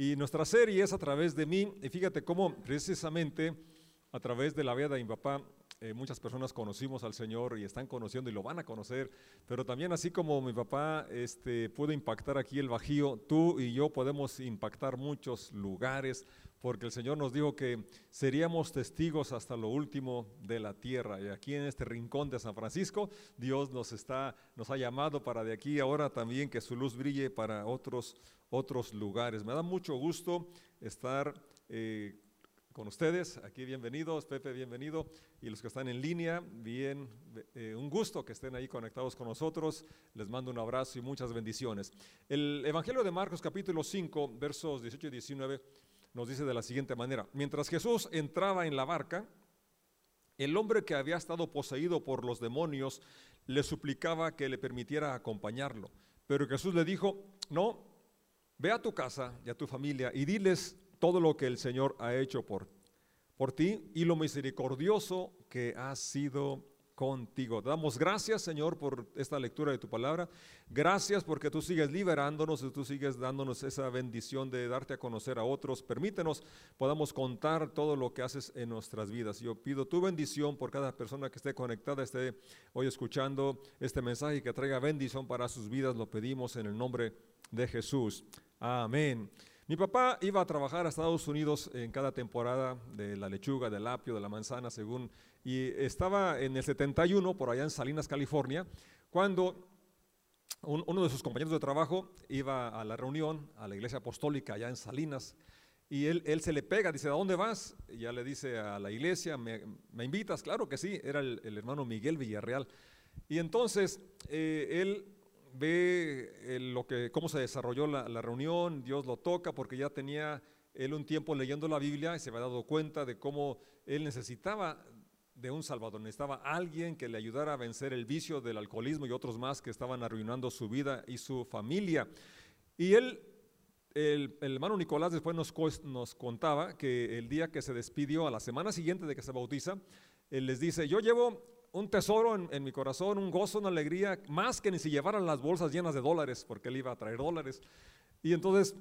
Y nuestra serie es a través de mí. Y fíjate cómo precisamente a través de la vida de mi papá eh, muchas personas conocimos al Señor y están conociendo y lo van a conocer, pero también así como mi papá este, pudo impactar aquí el Bajío, tú y yo podemos impactar muchos lugares, porque el Señor nos dijo que seríamos testigos hasta lo último de la tierra. Y aquí en este rincón de San Francisco, Dios nos está, nos ha llamado para de aquí ahora también que su luz brille para otros, otros lugares. Me da mucho gusto estar eh, con ustedes. Aquí bienvenidos, Pepe, bienvenido. Y los que están en línea, bien, eh, un gusto que estén ahí conectados con nosotros. Les mando un abrazo y muchas bendiciones. El Evangelio de Marcos capítulo 5, versos 18 y 19 nos dice de la siguiente manera. Mientras Jesús entraba en la barca, el hombre que había estado poseído por los demonios le suplicaba que le permitiera acompañarlo. Pero Jesús le dijo, no, ve a tu casa y a tu familia y diles todo lo que el Señor ha hecho por, por ti y lo misericordioso que ha sido contigo. damos gracias, Señor, por esta lectura de tu palabra. Gracias porque tú sigues liberándonos y tú sigues dándonos esa bendición de darte a conocer a otros. Permítenos podamos contar todo lo que haces en nuestras vidas. Yo pido tu bendición por cada persona que esté conectada, esté hoy escuchando este mensaje y que traiga bendición para sus vidas. Lo pedimos en el nombre de Jesús. Amén. Mi papá iba a trabajar a Estados Unidos en cada temporada de la lechuga, del apio, de la manzana, según, y estaba en el 71, por allá en Salinas, California, cuando uno de sus compañeros de trabajo iba a la reunión, a la iglesia apostólica allá en Salinas, y él, se le pega, dice, ¿a dónde vas? Y ya le dice a la iglesia, ¿me, invitas? Claro que sí, era el, hermano Miguel Villarreal. Y entonces eh, él ve lo que, cómo se desarrolló la, reunión, Dios lo toca porque ya tenía él un tiempo leyendo la Biblia y se había dado cuenta de cómo él necesitaba de un Salvador, necesitaba alguien que le ayudara a vencer el vicio del alcoholismo y otros más que estaban arruinando su vida y su familia. Y él, el, hermano Nicolás después nos, nos contaba que el día que se despidió, a la semana siguiente de que se bautiza, él les dice, yo llevo un tesoro en, mi corazón, un gozo, una alegría, más que ni si llevaran las bolsas llenas de dólares, porque él iba a traer dólares. Y entonces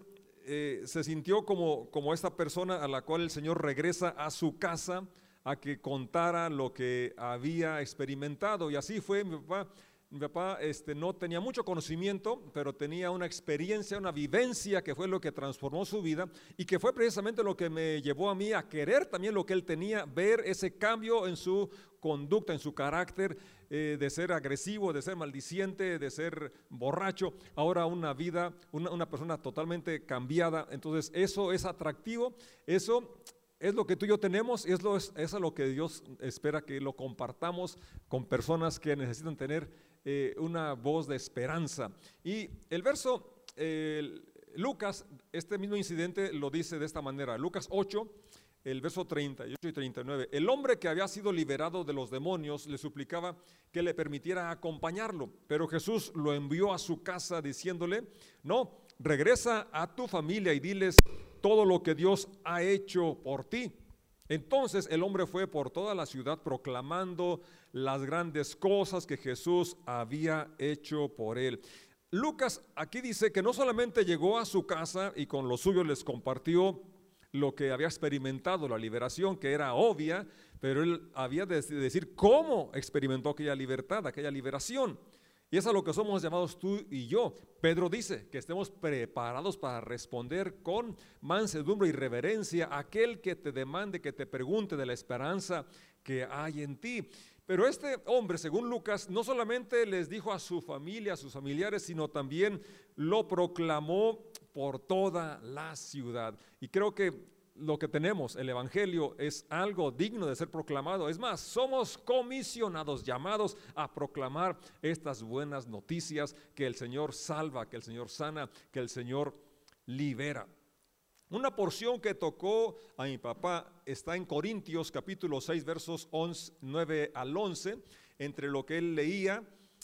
eh, se sintió como, como esta persona a la cual el Señor regresa a su casa a que contara lo que había experimentado. Y así fue mi papá. Mi papá este, no tenía mucho conocimiento, pero tenía una experiencia, una vivencia que fue lo que transformó su vida y que fue precisamente lo que me llevó a mí a querer también lo que él tenía, ver ese cambio en su conducta, en su carácter, eh, de ser agresivo, de ser maldiciente, de ser borracho, ahora una vida, una, persona totalmente cambiada. Entonces eso es atractivo, eso es lo que tú y yo tenemos es, lo, es, es lo que Dios espera que lo compartamos con personas que necesitan tener eh, una voz de esperanza. Y el verso, Lucas, este mismo incidente lo dice de esta manera, Lucas 8, el verso 38 y 39. El hombre que había sido liberado de los demonios le suplicaba que le permitiera acompañarlo, pero Jesús lo envió a su casa diciéndole, no, regresa a tu familia y diles todo lo que Dios ha hecho por ti. Entonces el hombre fue por toda la ciudad proclamando las grandes cosas que Jesús había hecho por él. Lucas aquí dice que no solamente llegó a su casa y con los suyos les compartió lo que había experimentado, la liberación, que era obvia, pero él había de decir cómo experimentó aquella libertad, aquella liberación. Y es a lo que somos llamados tú y yo. Pedro dice que estemos preparados para responder con mansedumbre y reverencia a aquel que te demande, que te pregunte de la esperanza que hay en ti. Pero este hombre, según Lucas, no solamente les dijo a su familia, a sus familiares, sino también lo proclamó por toda la ciudad. Y creo que lo que tenemos, el Evangelio, es algo digno de ser proclamado. Es más, somos comisionados, llamados a proclamar estas buenas noticias que el Señor salva, que el Señor sana, que el Señor libera. Una porción que tocó a mi papá está en Corintios capítulo 6 versos 11, 9 al 11. Entre lo que él leía,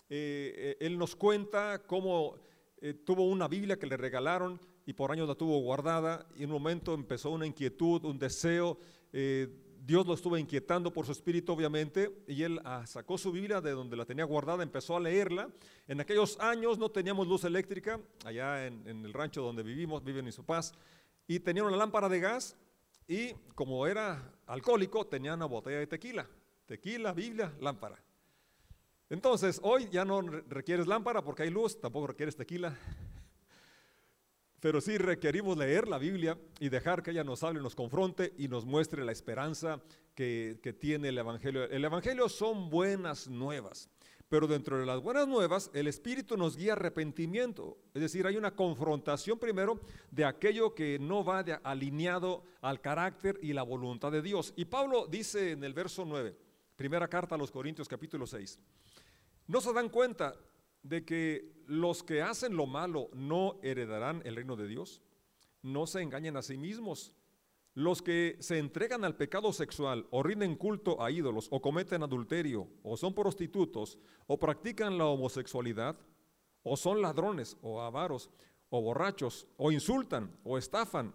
eh, eh, él nos cuenta cómo eh, tuvo una Biblia que le regalaron y por años la tuvo guardada y en un momento empezó una inquietud, un deseo. Eh, Dios lo estuvo inquietando por su espíritu, obviamente, y él ah, sacó su Biblia de donde la tenía guardada, empezó a leerla. En aquellos años no teníamos luz eléctrica, allá en, el rancho donde vivimos, viven mis papás. y tenía una lámpara de gas y como era alcohólico tenía una botella de tequila. Tequila, Biblia, lámpara. Entonces, hoy ya no requieres lámpara porque hay luz, tampoco requieres tequila. Pero sí requerimos leer la Biblia y dejar que ella nos hable, nos confronte y nos muestre la esperanza que, que tiene el Evangelio. El Evangelio son buenas nuevas. Pero dentro de las buenas nuevas, el Espíritu nos guía arrepentimiento. Es decir, hay una confrontación primero de aquello que no va alineado al carácter y la voluntad de Dios. Y Pablo dice en el verso 9, primera carta a los Corintios capítulo 6, no se dan cuenta de que los que hacen lo malo no heredarán el reino de Dios. No se engañen a sí mismos. Los que se entregan al pecado sexual o rinden culto a ídolos o cometen adulterio o son prostitutos o practican la homosexualidad o son ladrones o avaros o borrachos o insultan o estafan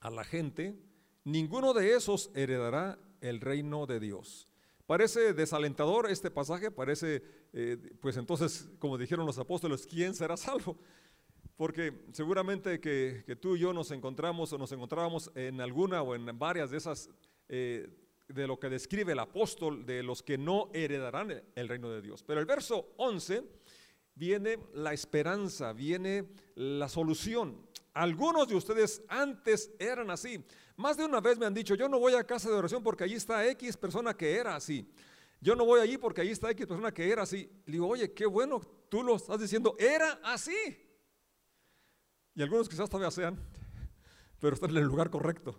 a la gente, ninguno de esos heredará el reino de Dios. Parece desalentador este pasaje, parece, eh, pues entonces, como dijeron los apóstoles, ¿quién será salvo? Porque seguramente que, tú y yo nos encontramos o nos encontrábamos en alguna o en varias de esas, eh, de lo que describe el apóstol, de los que no heredarán el reino de Dios. Pero el verso 11 viene la esperanza, viene la solución. Algunos de ustedes antes eran así. Más de una vez me han dicho, yo no voy a casa de oración porque allí está X persona que era así. Yo no voy allí porque allí está X persona que era así. Le digo, oye, qué bueno, tú lo estás diciendo, era así. Y algunos quizás todavía sean, pero están en el lugar correcto.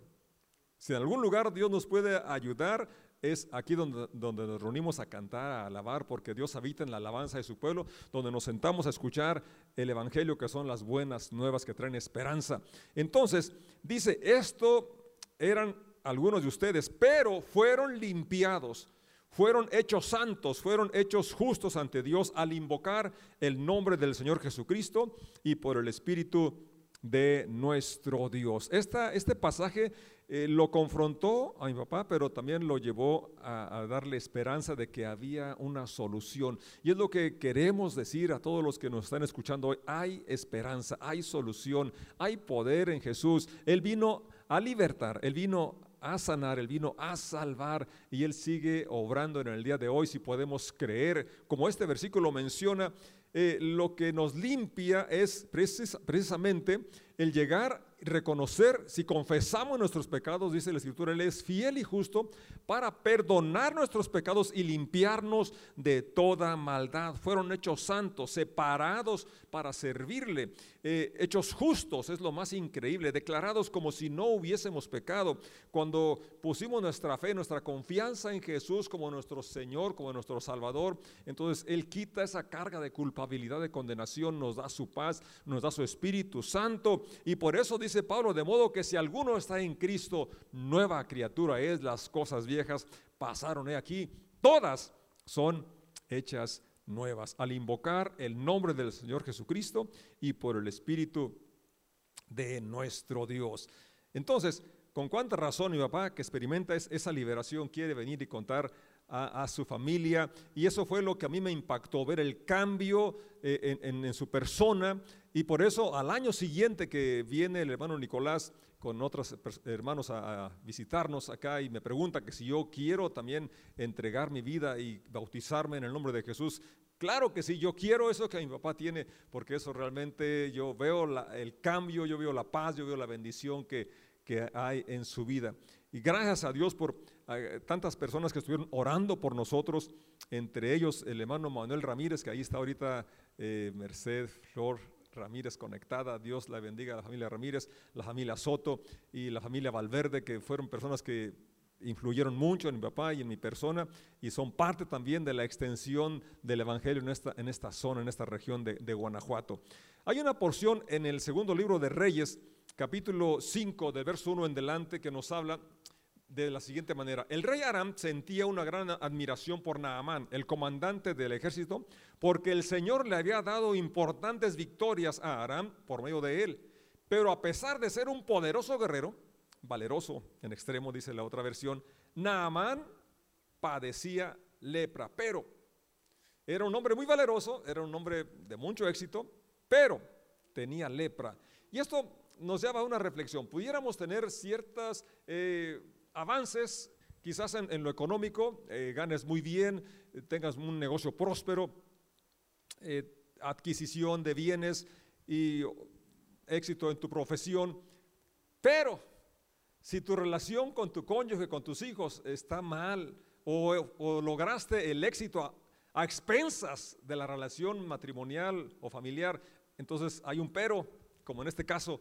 Si en algún lugar Dios nos puede ayudar, es aquí donde, donde, nos reunimos a cantar, a alabar, porque Dios habita en la alabanza de su pueblo, donde nos sentamos a escuchar el Evangelio, que son las buenas nuevas que traen esperanza. Entonces, dice, esto eran algunos de ustedes, pero fueron limpiados, fueron hechos santos, fueron hechos justos ante Dios al invocar el nombre del Señor Jesucristo y por el Espíritu de nuestro Dios. Esta, este pasaje eh, lo confrontó a mi papá, pero también lo llevó a, darle esperanza de que había una solución. Y es lo que queremos decir a todos los que nos están escuchando hoy. Hay esperanza, hay solución, hay poder en Jesús. Él vino a libertar, Él vino a sanar, Él vino a salvar y Él sigue obrando en el día de hoy si podemos creer. Como este versículo menciona, eh, lo que nos limpia es precisamente el llegar reconocer, si confesamos nuestros pecados, dice la Escritura, Él es fiel y justo para perdonar nuestros pecados y limpiarnos de toda maldad. Fueron hechos santos, separados para servirle, eh, hechos justos, es lo más increíble, declarados como si no hubiésemos pecado. Cuando pusimos nuestra fe, nuestra confianza en Jesús como nuestro Señor, como nuestro Salvador, entonces Él quita esa carga de culpabilidad, de condenación, nos da su paz, nos da su Espíritu Santo y por eso dice Pablo, de modo que si alguno está en Cristo, nueva criatura es, las cosas viejas pasaron aquí, todas son hechas nuevas. Al invocar el nombre del Señor Jesucristo y por el Espíritu de nuestro Dios. Entonces, ¿con cuánta razón mi papá que experimenta esa liberación quiere venir y contar a, su familia? Y eso fue lo que a mí me impactó, ver el cambio eh, en su persona, y por eso al año siguiente que viene el hermano Nicolás con otros hermanos a, visitarnos acá y me pregunta que si yo quiero también entregar mi vida y bautizarme en el nombre de Jesús, Claro que sí, yo quiero eso que mi papá tiene, porque eso realmente yo veo el cambio, yo veo la paz, yo veo la bendición que, que hay en su vida. Y gracias a Dios por tantas personas que estuvieron orando por nosotros, entre ellos el hermano Manuel Ramírez, que ahí está ahorita eh, Merced Flor Ramírez conectada. Dios la bendiga a la familia Ramírez, la familia Soto y la familia Valverde, que fueron personas que influyeron mucho en mi papá y en mi persona y son parte también de la extensión del Evangelio en esta, en esta zona, en esta región de, de Guanajuato. Hay una porción en el segundo libro de Reyes, capítulo 5, del verso 1 en delante, que nos habla de la siguiente manera. El rey Aram sentía una gran admiración por Naamán, el comandante del ejército, porque el Señor le había dado importantes victorias a Aram por medio de él. Pero a pesar de ser un poderoso guerrero, valeroso en extremo, dice la otra versión, Naamán padecía lepra, pero era un hombre muy valeroso, era un hombre de mucho éxito, pero tenía lepra. Y esto nos lleva a una reflexión. Pudiéramos tener ciertos eh, avances, quizás en, lo económico, eh, ganes muy bien, tengas un negocio próspero, adquisición de bienes y éxito en tu profesión, pero si tu relación con tu cónyuge, con tus hijos está mal, o, lograste el éxito a expensas de la relación matrimonial o familiar, entonces hay un pero, como en este caso,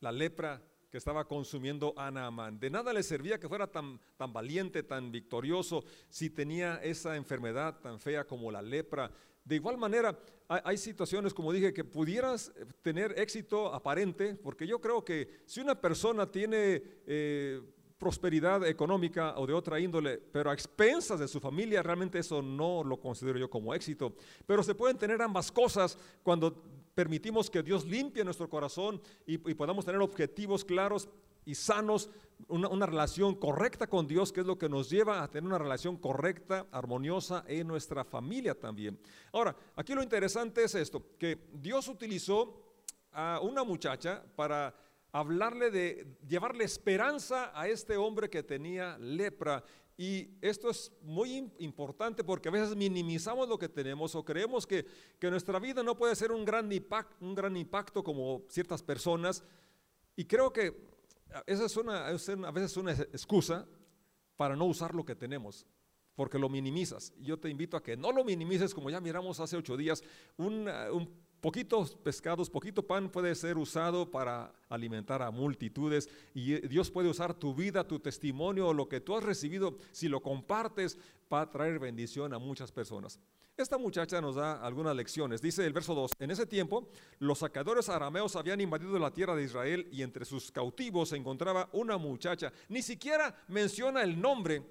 la lepra que estaba consumiendo a Naaman. De nada le servía que fuera tan, tan valiente, tan victorioso, si tenía esa enfermedad tan fea como la lepra. De igual manera, hay, situaciones, como dije, que pudieras tener éxito aparente, porque yo creo que si una persona tiene eh, prosperidad económica o de otra índole, pero a expensas de su familia, realmente eso no lo considero yo como éxito. Pero se pueden tener ambas cosas cuando permitimos que Dios limpie nuestro corazón y, podamos tener objetivos claros y sanos, una, relación correcta con Dios, que es lo que nos lleva a tener una relación correcta, armoniosa en nuestra familia también. Ahora, aquí lo interesante es esto, que Dios utilizó a una muchacha para hablarle de llevarle esperanza a este hombre que tenía lepra y esto es muy importante porque a veces minimizamos lo que tenemos o creemos que, que nuestra vida no puede ser un gran, impacto, un gran impacto como ciertas personas. Y creo que esa es una, es a veces una excusa para no usar lo que tenemos, porque lo minimizas. Yo te invito a que no lo minimices, como ya miramos hace ocho días, un, un Poquitos pescados, poquito pan puede ser usado para alimentar a multitudes y Dios puede usar tu vida, tu testimonio, lo que tú has recibido, si lo compartes, para traer bendición a muchas personas. Esta muchacha nos da algunas lecciones. Dice el verso 2, en ese tiempo los sacadores arameos habían invadido la tierra de Israel y entre sus cautivos se encontraba una muchacha. Ni siquiera menciona el nombre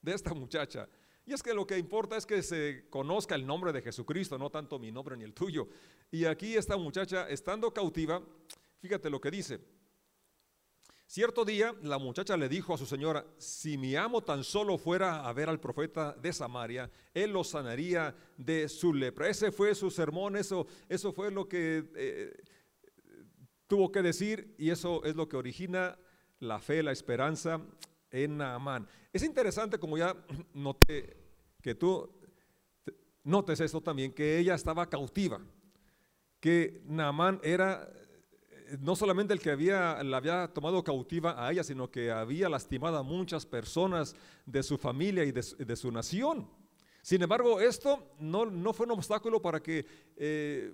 de esta muchacha. Y es que lo que importa es que se conozca el nombre de Jesucristo, no tanto mi nombre ni el tuyo. Y aquí esta muchacha, estando cautiva, fíjate lo que dice. Cierto día la muchacha le dijo a su señora, si mi amo tan solo fuera a ver al profeta de Samaria, él lo sanaría de su lepra. Ese fue su sermón, eso, eso fue lo que eh, tuvo que decir y eso es lo que origina la fe, la esperanza en Naamán. Es interesante, como ya noté, que tú notes esto también, que ella estaba cautiva, que Naamán era eh, no solamente el que había, la había tomado cautiva a ella, sino que había lastimado a muchas personas de su familia y de, su nación. Sin embargo, esto no, no, fue un obstáculo para que, eh,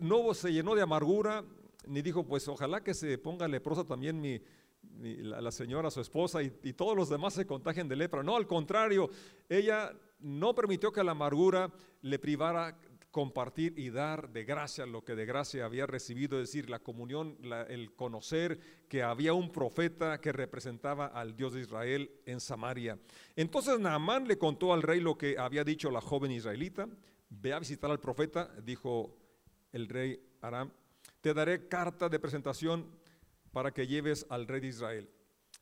no se llenó de amargura, ni dijo, pues ojalá que se ponga leprosa también mi, la, señora, su esposa y, todos los demás se contagien de lepra. No, al contrario, ella no permitió que la amargura le privara compartir y dar de gracia lo que de gracia había recibido, es decir, la comunión, el conocer que había un profeta que representaba al Dios de Israel en Samaria. Entonces Naamán le contó al rey lo que había dicho la joven israelita, ve a visitar al profeta, dijo el rey Aram, te daré carta de presentación para que lleves al rey de Israel.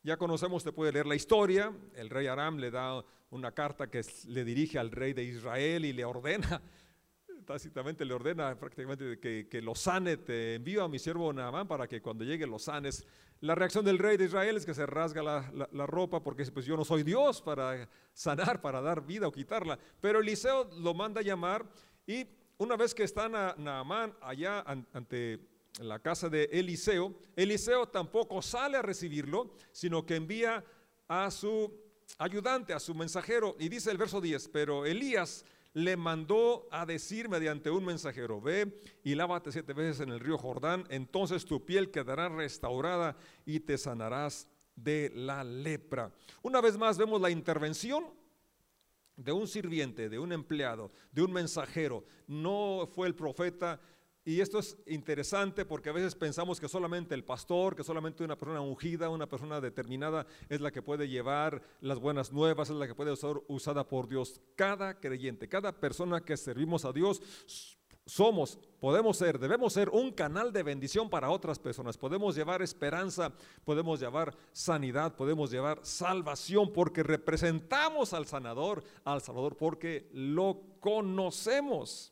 Ya conocemos, te puede leer la historia, el rey Aram le da una carta que le dirige al rey de Israel y le ordena, tácitamente le ordena prácticamente que, lo sane, te envío a mi siervo Naamán para que cuando llegue lo sanes. La reacción del rey de Israel es que se rasga la, la, ropa porque pues yo no soy Dios para sanar, para dar vida o quitarla. Pero Eliseo lo manda a llamar y una vez que está Naamán allá ante en la casa de Eliseo, Eliseo tampoco sale a recibirlo, sino que envía a su ayudante, a su mensajero, y dice el verso 10, pero Elías le mandó a decir mediante un mensajero, ve y lávate siete veces en el río Jordán, entonces tu piel quedará restaurada y te sanarás de la lepra. Una vez más vemos la intervención de un sirviente, de un empleado, de un mensajero. No fue el profeta, y esto es interesante porque a veces pensamos que solamente el pastor, que solamente una persona ungida, una persona determinada es la que puede llevar las buenas nuevas, es la que puede ser usada por Dios. Cada creyente, cada persona que servimos a Dios, somos, podemos ser, debemos ser un canal de bendición para otras personas. Podemos llevar esperanza, podemos llevar sanidad, podemos llevar salvación porque representamos al sanador, al salvador, porque lo conocemos.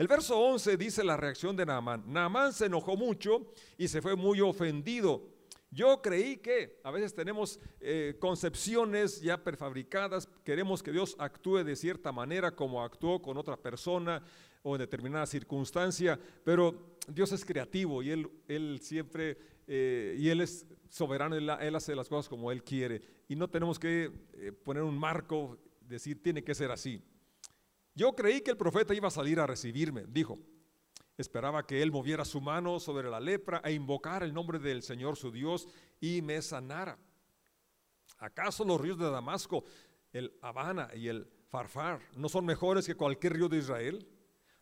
El verso 11 dice la reacción de Naamán. Naamán se enojó mucho y se fue muy ofendido. Yo creí que a veces tenemos eh, concepciones ya prefabricadas, queremos que Dios actúe de cierta manera como actuó con otra persona o en determinada circunstancia, pero Dios es creativo y Él, siempre, eh, y Él es soberano, él, hace las cosas como Él quiere y no tenemos que eh, poner un marco, decir tiene que ser así. Yo creí que el profeta iba a salir a recibirme, dijo. Esperaba que él moviera su mano sobre la lepra e invocara el nombre del Señor su Dios y me sanara. ¿Acaso los ríos de Damasco, el Habana y el Farfar, no son mejores que cualquier río de Israel?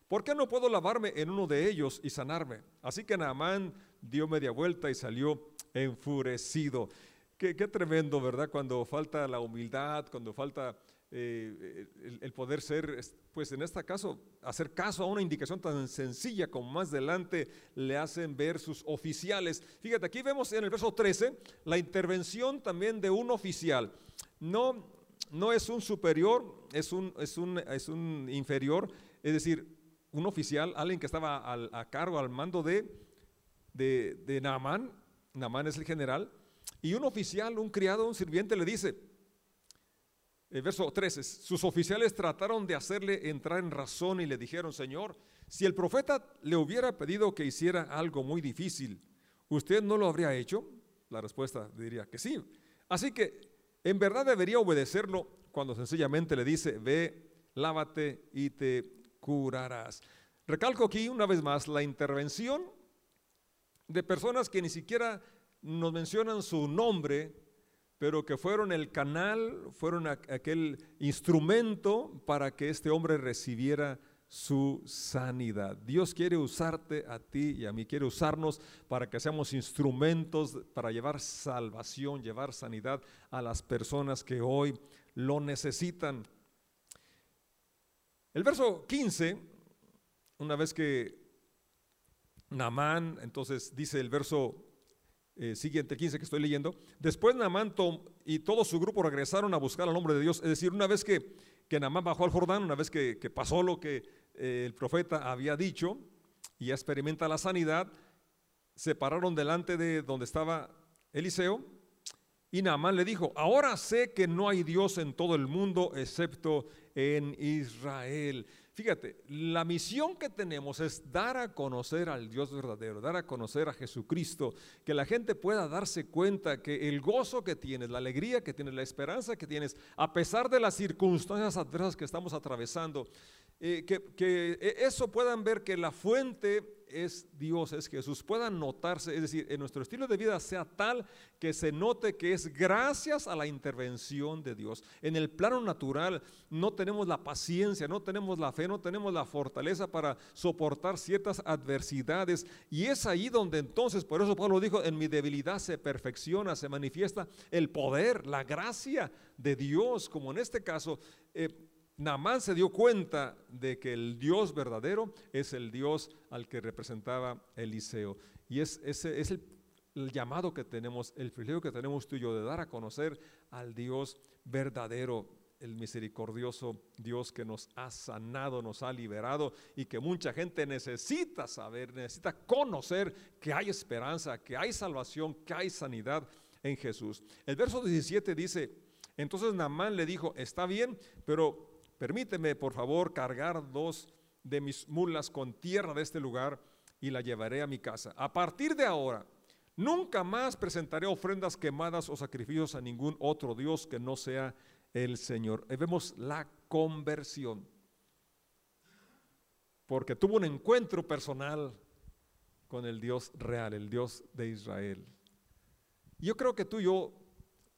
¿Por qué no puedo lavarme en uno de ellos y sanarme? Así que Naamán dio media vuelta y salió enfurecido. Qué, qué tremendo, ¿verdad? Cuando falta la humildad, cuando falta eh, el, poder ser, pues en este caso, hacer caso a una indicación tan sencilla como más adelante le hacen ver sus oficiales. Fíjate, aquí vemos en el verso 13 la intervención también de un oficial. No, no es un superior, es un, es un, es un inferior, es decir, un oficial, alguien que estaba a cargo, al mando de, de, de Naamán, Naamán es el general, y un oficial, un criado, un sirviente le dice, el verso 13, sus oficiales trataron de hacerle entrar en razón y le dijeron, Señor, si el profeta le hubiera pedido que hiciera algo muy difícil, ¿usted no lo habría hecho? La respuesta diría que sí. Así que en verdad debería obedecerlo cuando sencillamente le dice, ve, lávate y te curarás. Recalco aquí una vez más la intervención de personas que ni siquiera nos mencionan su nombre, pero que fueron el canal, fueron aquel instrumento para que este hombre recibiera su sanidad. Dios quiere usarte a ti y a mí, quiere usarnos para que seamos instrumentos para llevar salvación, llevar sanidad a las personas que hoy lo necesitan. El verso 15, una vez que Namán, entonces dice el verso eh, siguiente 15 que estoy leyendo. Después Naamán y todo su grupo regresaron a buscar al hombre de Dios. Es decir, una vez que, que Naamán bajó al Jordán, una vez que, pasó lo que eh, el profeta había dicho y experimenta la sanidad, se pararon delante de donde estaba Eliseo y Naamán le dijo, ahora sé que no hay Dios en todo el mundo excepto en Israel. Fíjate, la misión que tenemos es dar a conocer al Dios verdadero, dar a conocer a Jesucristo, que la gente pueda darse cuenta que el gozo que tienes, la alegría que tienes, la esperanza que tienes, a pesar de las circunstancias adversas que estamos atravesando, eh, que, eso puedan ver que la fuente es Dios, es Jesús, puedan notarse, es decir, en nuestro estilo de vida sea tal que se note que es gracias a la intervención de Dios. En el plano natural no tenemos la paciencia, no tenemos la fe, no tenemos la fortaleza para soportar ciertas adversidades y es ahí donde entonces, por eso Pablo dijo, en mi debilidad se perfecciona, se manifiesta el poder, la gracia de Dios, como en este caso. Eh, Naamán se dio cuenta de que el Dios verdadero es el Dios al que representaba Eliseo. Y es, ese es el, llamado que tenemos, el privilegio que tenemos tú y yo de dar a conocer al Dios verdadero, el misericordioso Dios que nos ha sanado, nos ha liberado y que mucha gente necesita saber, necesita conocer que hay esperanza, que hay salvación, que hay sanidad en Jesús. El verso 17 dice, entonces Naamán le dijo, está bien, pero permíteme por favor cargar dos de mis mulas con tierra de este lugar y la llevaré a mi casa. A partir de ahora, nunca más presentaré ofrendas quemadas o sacrificios a ningún otro Dios que no sea el Señor. Vemos la conversión. Porque tuvo un encuentro personal con el Dios real, el Dios de Israel. Yo creo que tú y yo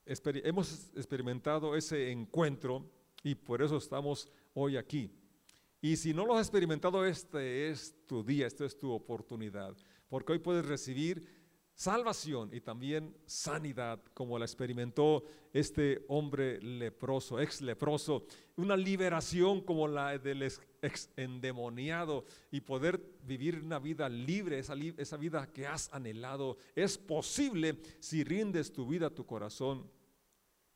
hemos experimentado ese encuentro y por eso estamos hoy aquí. Y si no lo has experimentado, este es tu día, esta es tu oportunidad, porque hoy puedes recibir salvación y también sanidad, como la experimentó este hombre leproso, ex leproso, una liberación como la del ex endemoniado y poder vivir una vida libre, esa, vida que has anhelado. Es posible si rindes tu vida, tu corazón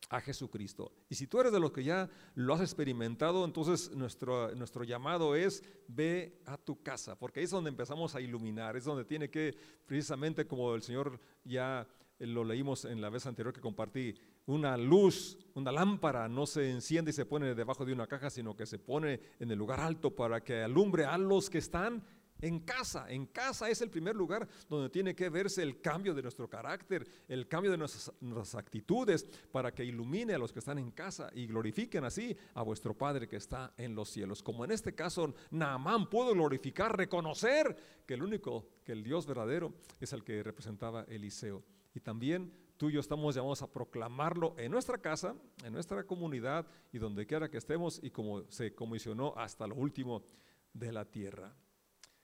a Jesucristo. Y si tú eres de los que ya lo has experimentado, entonces nuestro, nuestro llamado es ve a tu casa, porque ahí es donde empezamos a iluminar, es donde tiene que, precisamente como el Señor ya lo leímos en la vez anterior que compartí, una luz, una lámpara no se enciende y se pone debajo de una caja, sino que se pone en el lugar alto para que alumbre a los que están en casa, en casa es el primer lugar donde tiene que verse el cambio de nuestro carácter, el cambio de nuestras, actitudes, para que ilumine a los que están en casa y glorifiquen así a vuestro Padre que está en los cielos. Como en este caso, Naamán pudo glorificar, reconocer que el único, que el Dios verdadero es el que representaba Eliseo. Y también tú y yo estamos llamados a proclamarlo en nuestra casa, en nuestra comunidad y donde quiera que estemos y como se comisionó hasta lo último de la tierra.